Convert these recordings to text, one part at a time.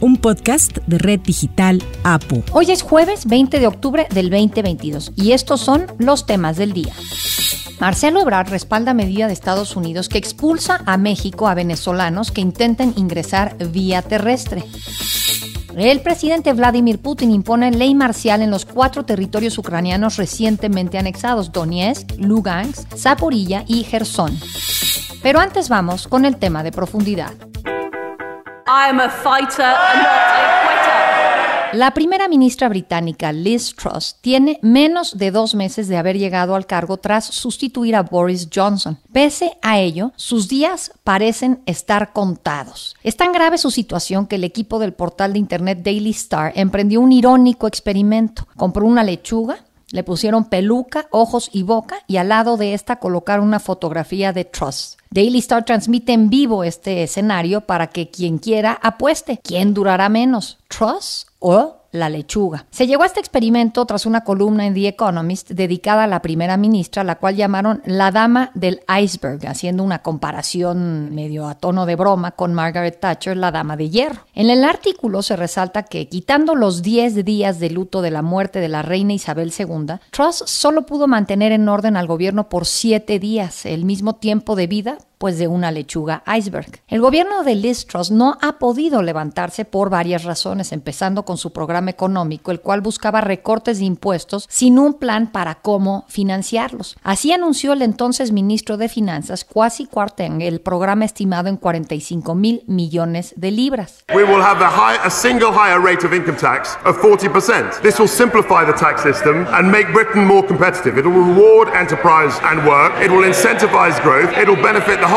un podcast de Red Digital APU. Hoy es jueves 20 de octubre del 2022 y estos son los temas del día. Marcelo Ebrard respalda medida de Estados Unidos que expulsa a México a venezolanos que intenten ingresar vía terrestre. El presidente Vladimir Putin impone ley marcial en los cuatro territorios ucranianos recientemente anexados, Donetsk, Lugansk, Zaporilla y Gerson. Pero antes vamos con el tema de profundidad. La primera ministra británica Liz Truss tiene menos de dos meses de haber llegado al cargo tras sustituir a Boris Johnson. Pese a ello, sus días parecen estar contados. Es tan grave su situación que el equipo del portal de internet Daily Star emprendió un irónico experimento. Compró una lechuga, le pusieron peluca, ojos y boca y al lado de esta colocaron una fotografía de Truss. Daily Star transmite en vivo este escenario para que quien quiera apueste. ¿Quién durará menos? ¿Truss o la lechuga. Se llegó a este experimento tras una columna en The Economist dedicada a la primera ministra, la cual llamaron la dama del iceberg, haciendo una comparación medio a tono de broma con Margaret Thatcher, la dama de hierro. En el artículo se resalta que, quitando los 10 días de luto de la muerte de la reina Isabel II, Truss solo pudo mantener en orden al gobierno por 7 días, el mismo tiempo de vida pues de una lechuga iceberg. El gobierno de Liz Truss no ha podido levantarse por varias razones, empezando con su programa económico, el cual buscaba recortes de impuestos sin un plan para cómo financiarlos. Así anunció el entonces ministro de Finanzas, Kwasi Kwarteng, el programa estimado en 45 mil millones de libras. We will have a, high, a single higher rate of income tax of 40%. This will simplify the tax system and make Britain more competitive. It will reward enterprise and work. It will incentivize growth. It will benefit the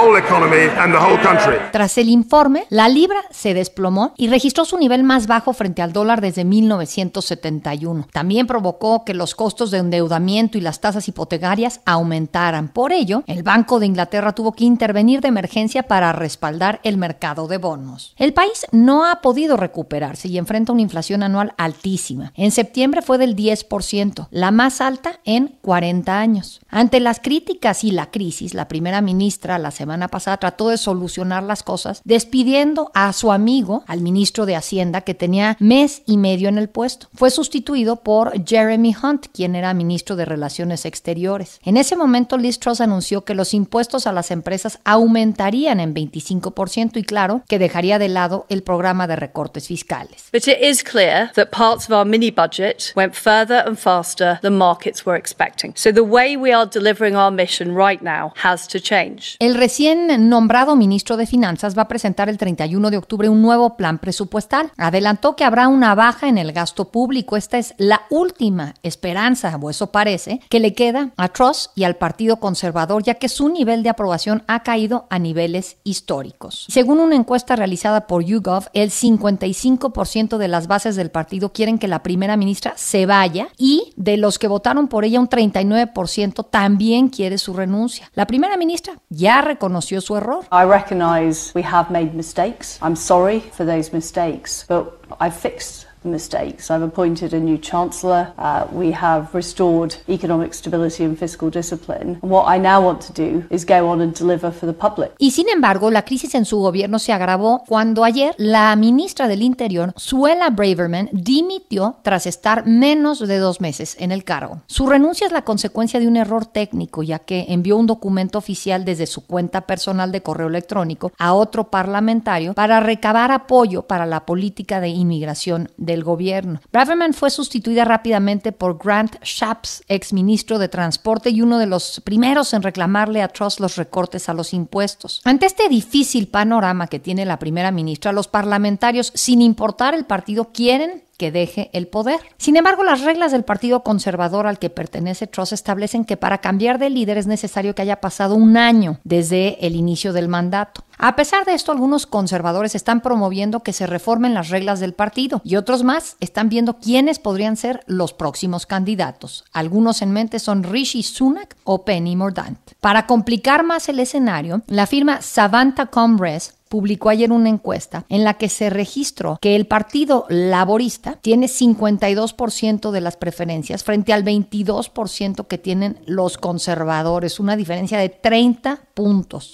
tras el informe, la libra se desplomó y registró su nivel más bajo frente al dólar desde 1971. También provocó que los costos de endeudamiento y las tasas hipotecarias aumentaran. Por ello, el Banco de Inglaterra tuvo que intervenir de emergencia para respaldar el mercado de bonos. El país no ha podido recuperarse y enfrenta una inflación anual altísima. En septiembre fue del 10%, la más alta en 40 años. Ante las críticas y la crisis, la primera ministra la semana pasada trató de solucionar las cosas despidiendo a su amigo, al ministro de Hacienda, que tenía mes y medio en el puesto. Fue sustituido por Jeremy Hunt, quien era ministro de Relaciones Exteriores. En ese momento, Liz Truss anunció que los impuestos a las empresas aumentarían en 25% y claro, que dejaría de lado el programa de recortes fiscales. But it is clear that parts of our mini budget went further and faster than markets were expecting. So the way we are delivering our mission right now has to change. El recién nombrado ministro de Finanzas va a presentar el 31 de octubre un nuevo plan presupuestal. Adelantó que habrá una baja en el gasto público. Esta es la última esperanza, o eso parece, que le queda a Truss y al Partido Conservador, ya que su nivel de aprobación ha caído a niveles históricos. Según una encuesta realizada por YouGov, el 55% de las bases del partido quieren que la primera ministra se vaya y de los que votaron por ella, un 39% también quiere su renuncia. La primera ministra ya reconoció su error. I recognize we have made mistakes. I'm sorry for those mistakes, but I've fixed mistakes. I've appointed a new chancellor. Uh, we have restored economic stability and fiscal discipline. And what I now want to do is go on and deliver for the public. Y sin embargo, la crisis en su gobierno se agravó cuando ayer la ministra del Interior, Suela Braverman, dimitió tras estar menos de dos meses en el cargo. Su renuncia es la consecuencia de un error técnico, ya que envió un documento oficial desde su cuenta personal de correo electrónico a otro parlamentario para recabar apoyo para la política de inmigración de del gobierno. Braverman fue sustituida rápidamente por Grant Shapps, exministro de Transporte y uno de los primeros en reclamarle a Truss los recortes a los impuestos. Ante este difícil panorama que tiene la primera ministra, los parlamentarios, sin importar el partido, quieren que deje el poder. Sin embargo, las reglas del Partido Conservador al que pertenece Truss establecen que para cambiar de líder es necesario que haya pasado un año desde el inicio del mandato. A pesar de esto, algunos conservadores están promoviendo que se reformen las reglas del partido y otros más están viendo quiénes podrían ser los próximos candidatos. Algunos en mente son Rishi Sunak o Penny Mordaunt. Para complicar más el escenario, la firma Savanta Comres publicó ayer una encuesta en la que se registró que el Partido Laborista tiene 52% de las preferencias frente al 22% que tienen los conservadores, una diferencia de 30 puntos.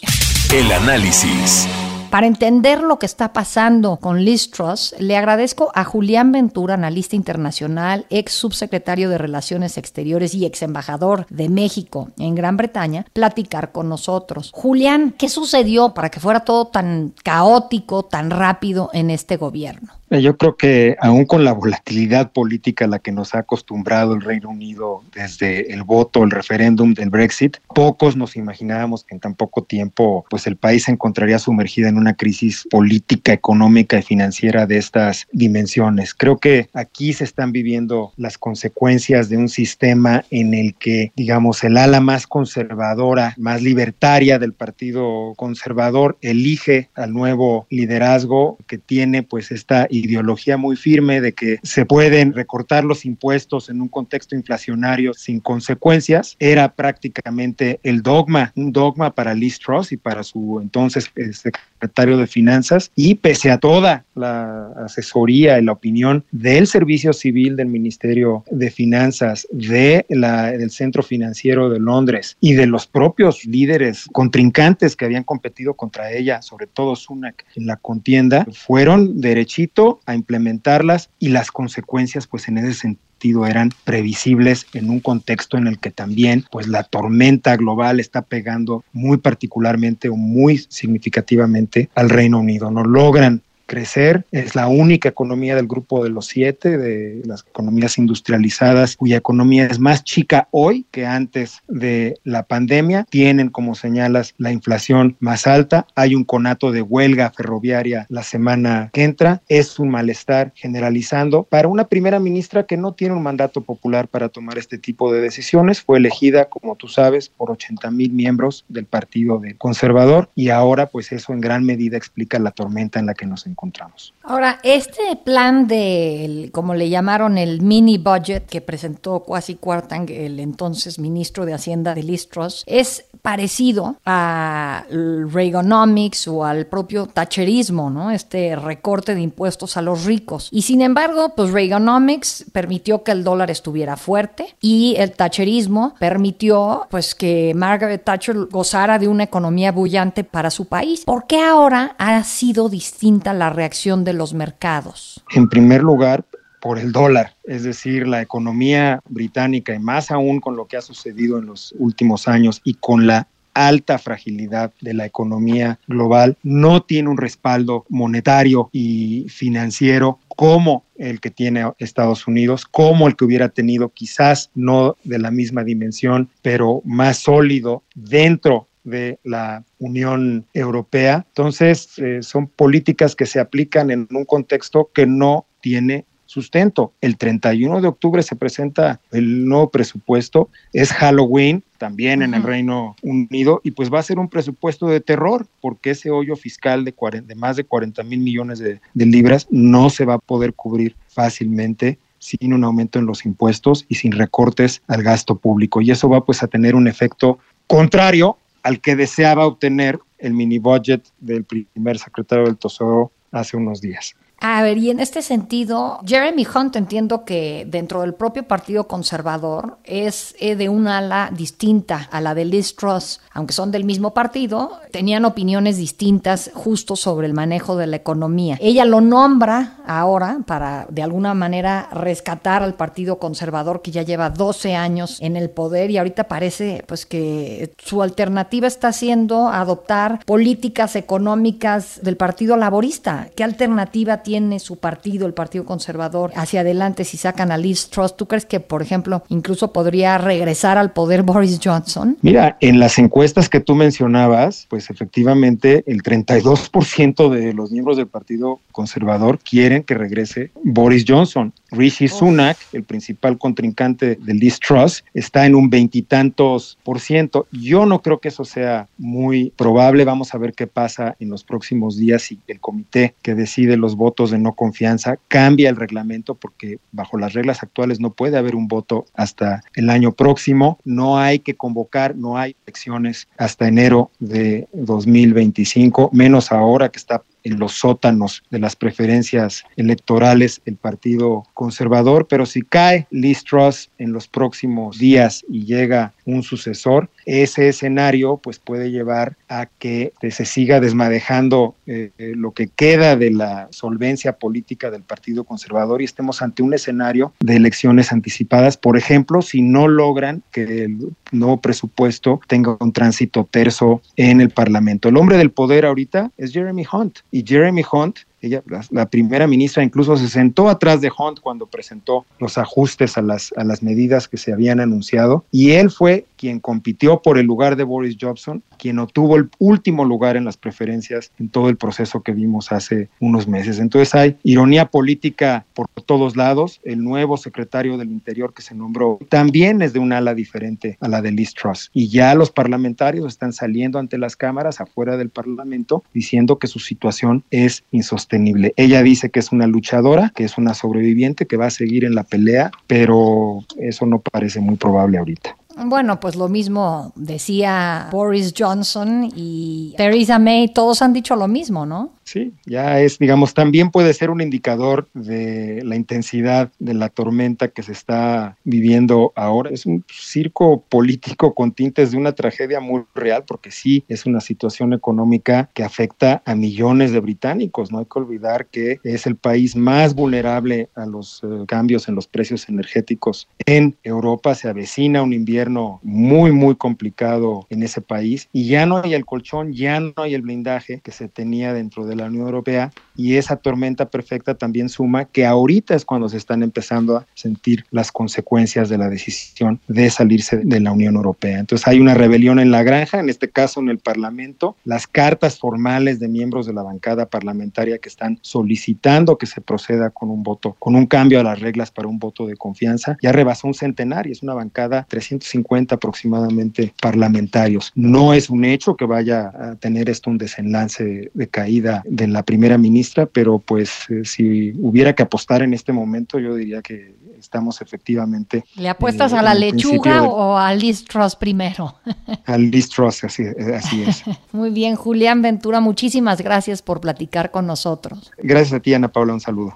El análisis. Para entender lo que está pasando con Liz Truss, le agradezco a Julián Ventura, analista internacional, ex subsecretario de Relaciones Exteriores y ex embajador de México en Gran Bretaña, platicar con nosotros. Julián, ¿qué sucedió para que fuera todo tan caótico, tan rápido en este gobierno? Yo creo que aún con la volatilidad política a la que nos ha acostumbrado el Reino Unido desde el voto, el referéndum del Brexit, pocos nos imaginábamos que en tan poco tiempo pues el país se encontraría sumergida en una crisis política, económica y financiera de estas dimensiones. Creo que aquí se están viviendo las consecuencias de un sistema en el que, digamos, el ala más conservadora, más libertaria del Partido Conservador elige al nuevo liderazgo que tiene pues esta ideología muy firme de que se pueden recortar los impuestos en un contexto inflacionario sin consecuencias, era prácticamente el dogma, un dogma para Liz Truss y para su entonces eh, secretario de Finanzas. Y pese a toda la asesoría y la opinión del Servicio Civil del Ministerio de Finanzas, de la, del Centro Financiero de Londres y de los propios líderes contrincantes que habían competido contra ella, sobre todo Sunak en la contienda, fueron derechito a implementarlas y las consecuencias pues en ese sentido eran previsibles en un contexto en el que también pues la tormenta global está pegando muy particularmente o muy significativamente al Reino Unido. No logran crecer. Es la única economía del grupo de los siete, de las economías industrializadas, cuya economía es más chica hoy que antes de la pandemia. Tienen, como señalas, la inflación más alta. Hay un conato de huelga ferroviaria la semana que entra. Es un malestar generalizando para una primera ministra que no tiene un mandato popular para tomar este tipo de decisiones. Fue elegida, como tú sabes, por 80 mil miembros del Partido Conservador y ahora pues eso en gran medida explica la tormenta en la que nos encontramos encontramos. Ahora, este plan de, como le llamaron, el mini budget que presentó Kwasi Kwarteng, el entonces ministro de Hacienda de Listros, es parecido a Reaganomics o al propio Thatcherismo, ¿no? Este recorte de impuestos a los ricos. Y sin embargo, pues Reaganomics permitió que el dólar estuviera fuerte y el Thatcherismo permitió pues que Margaret Thatcher gozara de una economía bullante para su país. ¿Por qué ahora ha sido distinta la reacción de los mercados? En primer lugar, por el dólar, es decir, la economía británica y más aún con lo que ha sucedido en los últimos años y con la alta fragilidad de la economía global, no tiene un respaldo monetario y financiero como el que tiene Estados Unidos, como el que hubiera tenido quizás no de la misma dimensión, pero más sólido dentro de la Unión Europea. Entonces, eh, son políticas que se aplican en un contexto que no tiene sustento. El 31 de octubre se presenta el nuevo presupuesto, es Halloween también en el Reino Unido y pues va a ser un presupuesto de terror porque ese hoyo fiscal de, de más de 40 mil millones de, de libras no se va a poder cubrir fácilmente sin un aumento en los impuestos y sin recortes al gasto público. Y eso va pues a tener un efecto contrario al que deseaba obtener el mini budget del primer secretario del Tesoro hace unos días. A ver, y en este sentido, Jeremy Hunt entiendo que dentro del propio Partido Conservador es eh, de un ala distinta a la de Liz Truss, aunque son del mismo partido, tenían opiniones distintas justo sobre el manejo de la economía. Ella lo nombra ahora para de alguna manera rescatar al Partido Conservador que ya lleva 12 años en el poder y ahorita parece pues que su alternativa está siendo adoptar políticas económicas del Partido Laborista. ¿Qué alternativa tiene? Tiene su partido, el Partido Conservador, hacia adelante si sacan a Liz Truss? ¿Tú crees que, por ejemplo, incluso podría regresar al poder Boris Johnson? Mira, en las encuestas que tú mencionabas, pues efectivamente el 32% de los miembros del Partido Conservador quieren que regrese Boris Johnson Rishi Sunak, el principal contrincante del Liz Truss, está en un veintitantos por ciento. Yo no creo que eso sea muy probable. Vamos a ver qué pasa en los próximos días si el comité que decide los votos de no confianza cambia el reglamento, porque bajo las reglas actuales no puede haber un voto hasta el año próximo. No hay que convocar, no hay elecciones hasta enero de 2025, menos ahora que está en los sótanos de las preferencias electorales el Partido Conservador, pero si cae Liz Truss en los próximos días y llega un sucesor, ese escenario pues puede llevar a que se siga desmadejando eh, eh, lo que queda de la solvencia política del Partido Conservador y estemos ante un escenario de elecciones anticipadas, por ejemplo, si no logran que el nuevo presupuesto tenga un tránsito terso en el Parlamento. El hombre del poder ahorita es Jeremy Hunt Jeremy Hunt ella, la, primera ministra incluso se sentó atrás de Hunt cuando presentó los ajustes a las, a las medidas que se habían anunciado y él fue quien compitió por el lugar de Boris Johnson, quien obtuvo el último lugar en las preferencias en todo el proceso que vimos hace unos meses. Entonces hay ironía política por todos lados. El nuevo secretario del Interior que se nombró también es de un ala diferente a la de Liz Truss. Y ya los parlamentarios están saliendo ante las cámaras afuera del Parlamento diciendo que su situación es insostenible. Ella dice que es una luchadora, que es una sobreviviente, que va a seguir en la pelea, pero eso no parece muy probable ahorita. Bueno, pues lo mismo decía Boris Johnson y Theresa May, todos han dicho lo mismo, ¿no? Sí, ya es, digamos, también puede ser un indicador de la intensidad de la tormenta que se está viviendo ahora. Es un circo político con tintes de una tragedia muy real, porque sí es una situación económica que afecta a millones de británicos. No hay que olvidar que es el país más vulnerable a los eh, cambios en los precios energéticos en Europa. Se avecina un invierno muy, muy complicado en ese país y ya no hay el colchón, ya no hay el blindaje que se tenía dentro de la Unión Europea y esa tormenta perfecta también suma que ahorita es cuando se están empezando a sentir las consecuencias de la decisión de salirse de la Unión Europea. Entonces hay una rebelión en la granja, en este caso en el Parlamento, las cartas formales de miembros de la bancada parlamentaria que están solicitando que se proceda con un voto, con un cambio a las reglas para un voto de confianza, ya rebasó un centenario, es una bancada 350 aproximadamente parlamentarios. No es un hecho que vaya a tener esto un desenlace de caída de la primera ministra, pero pues eh, si hubiera que apostar en este momento, yo diría que estamos efectivamente. ¿Le apuestas a la lechuga o a Liz Truss primero? A Liz Truss, así, así es. Muy bien, Julián Ventura, muchísimas gracias por platicar con nosotros. Gracias a ti, Ana Paula, un saludo.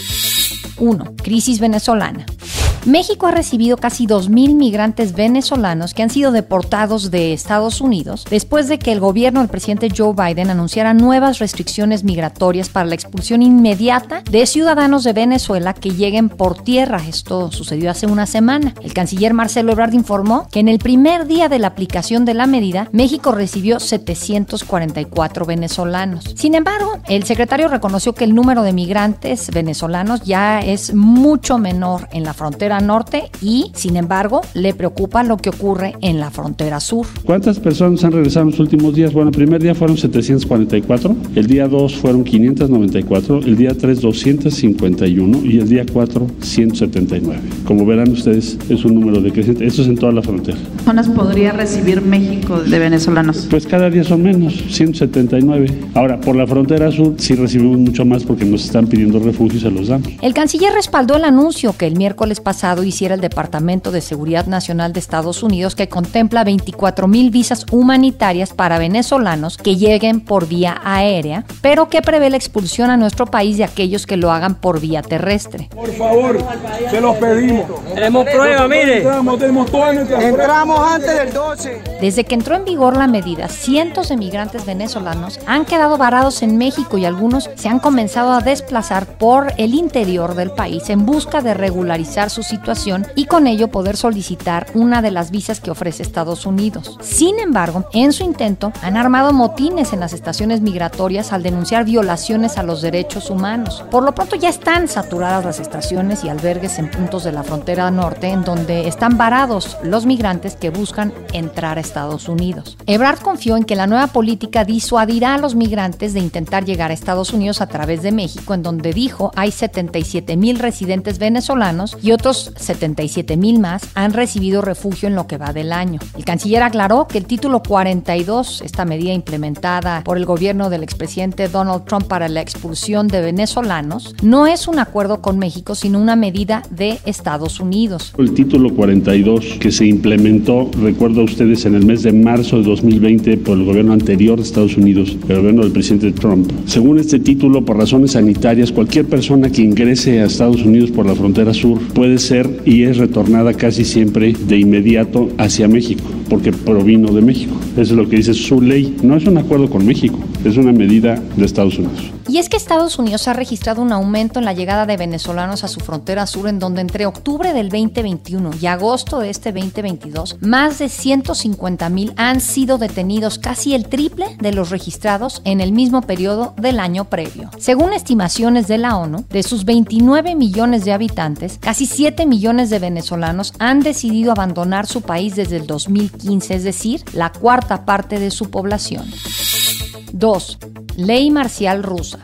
1. Crisis venezolana. México ha recibido casi 2.000 migrantes venezolanos que han sido deportados de Estados Unidos después de que el gobierno del presidente Joe Biden anunciara nuevas restricciones migratorias para la expulsión inmediata de ciudadanos de Venezuela que lleguen por tierra. Esto sucedió hace una semana. El canciller Marcelo Ebrard informó que en el primer día de la aplicación de la medida, México recibió 744 venezolanos. Sin embargo, el secretario reconoció que el número de migrantes venezolanos ya es mucho menor en la frontera norte y, sin embargo, le preocupa lo que ocurre en la frontera sur. ¿Cuántas personas han regresado en los últimos días? Bueno, el primer día fueron 744, el día 2 fueron 594, el día 3 251 y el día 4 179. Como verán ustedes, es un número decreciente. Esto es en toda la frontera. ¿Cuántas podría recibir México de venezolanos? Pues cada día son menos, 179. Ahora, por la frontera sur sí recibimos mucho más porque nos están pidiendo refugio y se los damos. El canciller respaldó el anuncio que el miércoles pasado hiciera el Departamento de Seguridad Nacional de Estados Unidos que contempla 24 mil visas humanitarias para venezolanos que lleguen por vía aérea, pero que prevé la expulsión a nuestro país de aquellos que lo hagan por vía terrestre. Por favor, se los pedimos. Tenemos prueba, mire. Entramos, tenemos Entramos antes del 12. Desde que entró en vigor la medida, cientos de migrantes venezolanos han quedado varados en México y algunos se han comenzado a desplazar por el interior del país en busca de regularizar su situación y con ello poder solicitar una de las visas que ofrece Estados Unidos. Sin embargo, en su intento han armado motines en las estaciones migratorias al denunciar violaciones a los derechos humanos. Por lo pronto ya están saturadas las estaciones y albergues en puntos de la frontera norte en donde están varados los migrantes que buscan entrar a Estados Unidos. Ebrard confió en que la nueva política disuadirá a los migrantes de intentar llegar a Estados Unidos a través de México, en donde dijo hay 77 mil residentes venezolanos y otros 77 mil más han recibido refugio en lo que va del año. El canciller aclaró que el título 42, esta medida implementada por el gobierno del expresidente Donald Trump para la expulsión de venezolanos, no es un acuerdo con México, sino una medida de Estados Unidos. El título 42 que se implementó, recuerdo a ustedes, en el mes de marzo de 2020 por el gobierno anterior de Estados Unidos, el gobierno del presidente Trump. Según este título, por razones sanitarias, cualquier persona que ingrese a Estados Unidos por la frontera sur puede ser y es retornada casi siempre de inmediato hacia México, porque provino de México. Eso es lo que dice su ley. No es un acuerdo con México, es una medida de Estados Unidos. Y es que Estados Unidos ha registrado un aumento en la llegada de venezolanos a su frontera sur, en donde entre octubre del 2021 y agosto de este 2022, más de 150 mil han sido detenidos, casi el triple de los registrados en el mismo periodo del año previo. Según estimaciones de la ONU, de sus 29 millones de habitantes, casi 7 millones de venezolanos han decidido abandonar su país desde el 2015, es decir, la cuarta parte de su población. 2. Ley marcial rusa.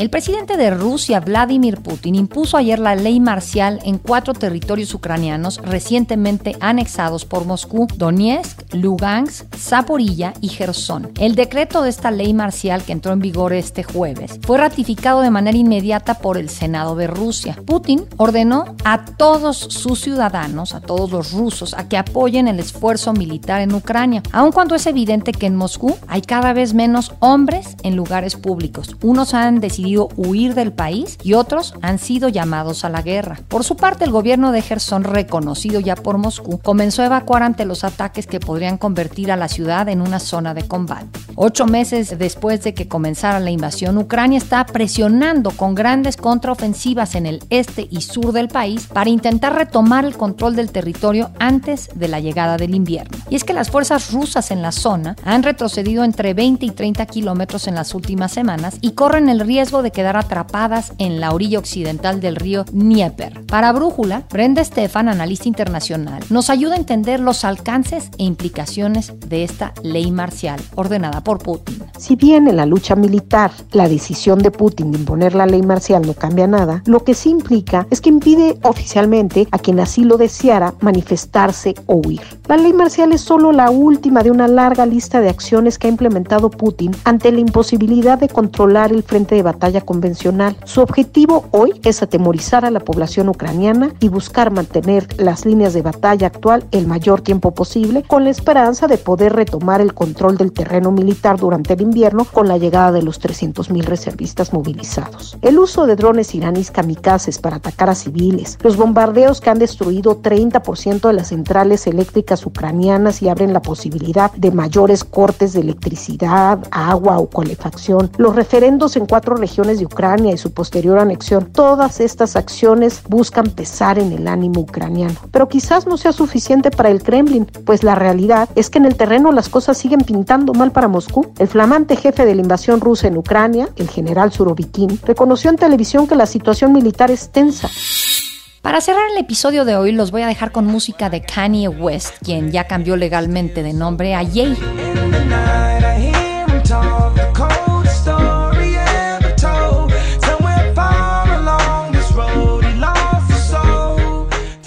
El presidente de Rusia, Vladimir Putin, impuso ayer la ley marcial en cuatro territorios ucranianos recientemente anexados por Moscú, Donetsk, Lugansk, Zaporilla y Gerson. El decreto de esta ley marcial que entró en vigor este jueves fue ratificado de manera inmediata por el Senado de Rusia. Putin ordenó a todos sus ciudadanos, a todos los rusos, a que apoyen el esfuerzo militar en Ucrania, aun cuando es evidente que en Moscú hay cada vez menos hombres en lugares públicos. Unos han decidido huir del país y otros han sido llamados a la guerra. Por su parte, el gobierno de Gerson, reconocido ya por Moscú, comenzó a evacuar ante los ataques que podrían convertir a la ciudad en una zona de combate. Ocho meses después de que comenzara la invasión, Ucrania está presionando con grandes contraofensivas en el este y sur del país para intentar retomar el control del territorio antes de la llegada del invierno. Y es que las fuerzas rusas en la zona han retrocedido entre 20 y 30 kilómetros en las últimas semanas y corren el riesgo de quedar atrapadas en la orilla occidental del río Dnieper. Para Brújula, Brenda Stefan, analista internacional, nos ayuda a entender los alcances e implicaciones de esta ley marcial ordenada por Putin. Si bien en la lucha militar la decisión de Putin de imponer la ley marcial no cambia nada, lo que sí implica es que impide oficialmente a quien así lo deseara manifestarse o huir. La ley marcial es solo la última de una larga lista de acciones que ha implementado Putin ante la imposibilidad de controlar el frente de batalla convencional. Su objetivo hoy es atemorizar a la población ucraniana y buscar mantener las líneas de batalla actual el mayor tiempo posible con la esperanza de poder retomar el control del terreno militar durante el invierno con la llegada de los 300.000 reservistas movilizados. El uso de drones iraníes kamikazes para atacar a civiles, los bombardeos que han destruido 30% de las centrales eléctricas ucranianas y abren la posibilidad de mayores cortes de electricidad, agua o calefacción, los referendos en cuatro regiones de Ucrania y su posterior anexión, todas estas acciones buscan pesar en el ánimo ucraniano. Pero quizás no sea suficiente para el Kremlin, pues la realidad es que en el terreno las cosas siguen pintando mal para Moscú. El flamante jefe de la invasión rusa en Ucrania, el general Surovikin, reconoció en televisión que la situación militar es tensa. Para cerrar el episodio de hoy los voy a dejar con música de Kanye West, quien ya cambió legalmente de nombre a Ye.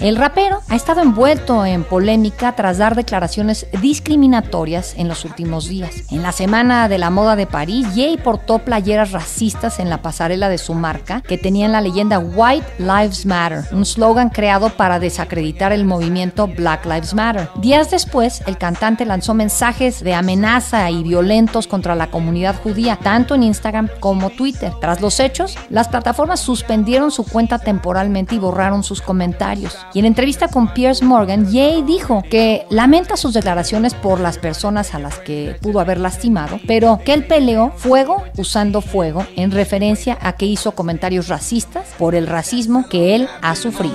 El rapero ha estado envuelto en polémica tras dar declaraciones discriminatorias en los últimos días. En la semana de la moda de París, Jay portó playeras racistas en la pasarela de su marca que tenían la leyenda White Lives Matter, un slogan creado para desacreditar el movimiento Black Lives Matter. Días después, el cantante lanzó mensajes de amenaza y violentos contra la comunidad judía, tanto en Instagram como Twitter. Tras los hechos, las plataformas suspendieron su cuenta temporalmente y borraron sus comentarios. Y en entrevista con Piers Morgan, Ye dijo que lamenta sus declaraciones por las personas a las que pudo haber lastimado, pero que él peleó fuego usando fuego en referencia a que hizo comentarios racistas por el racismo que él ha sufrido.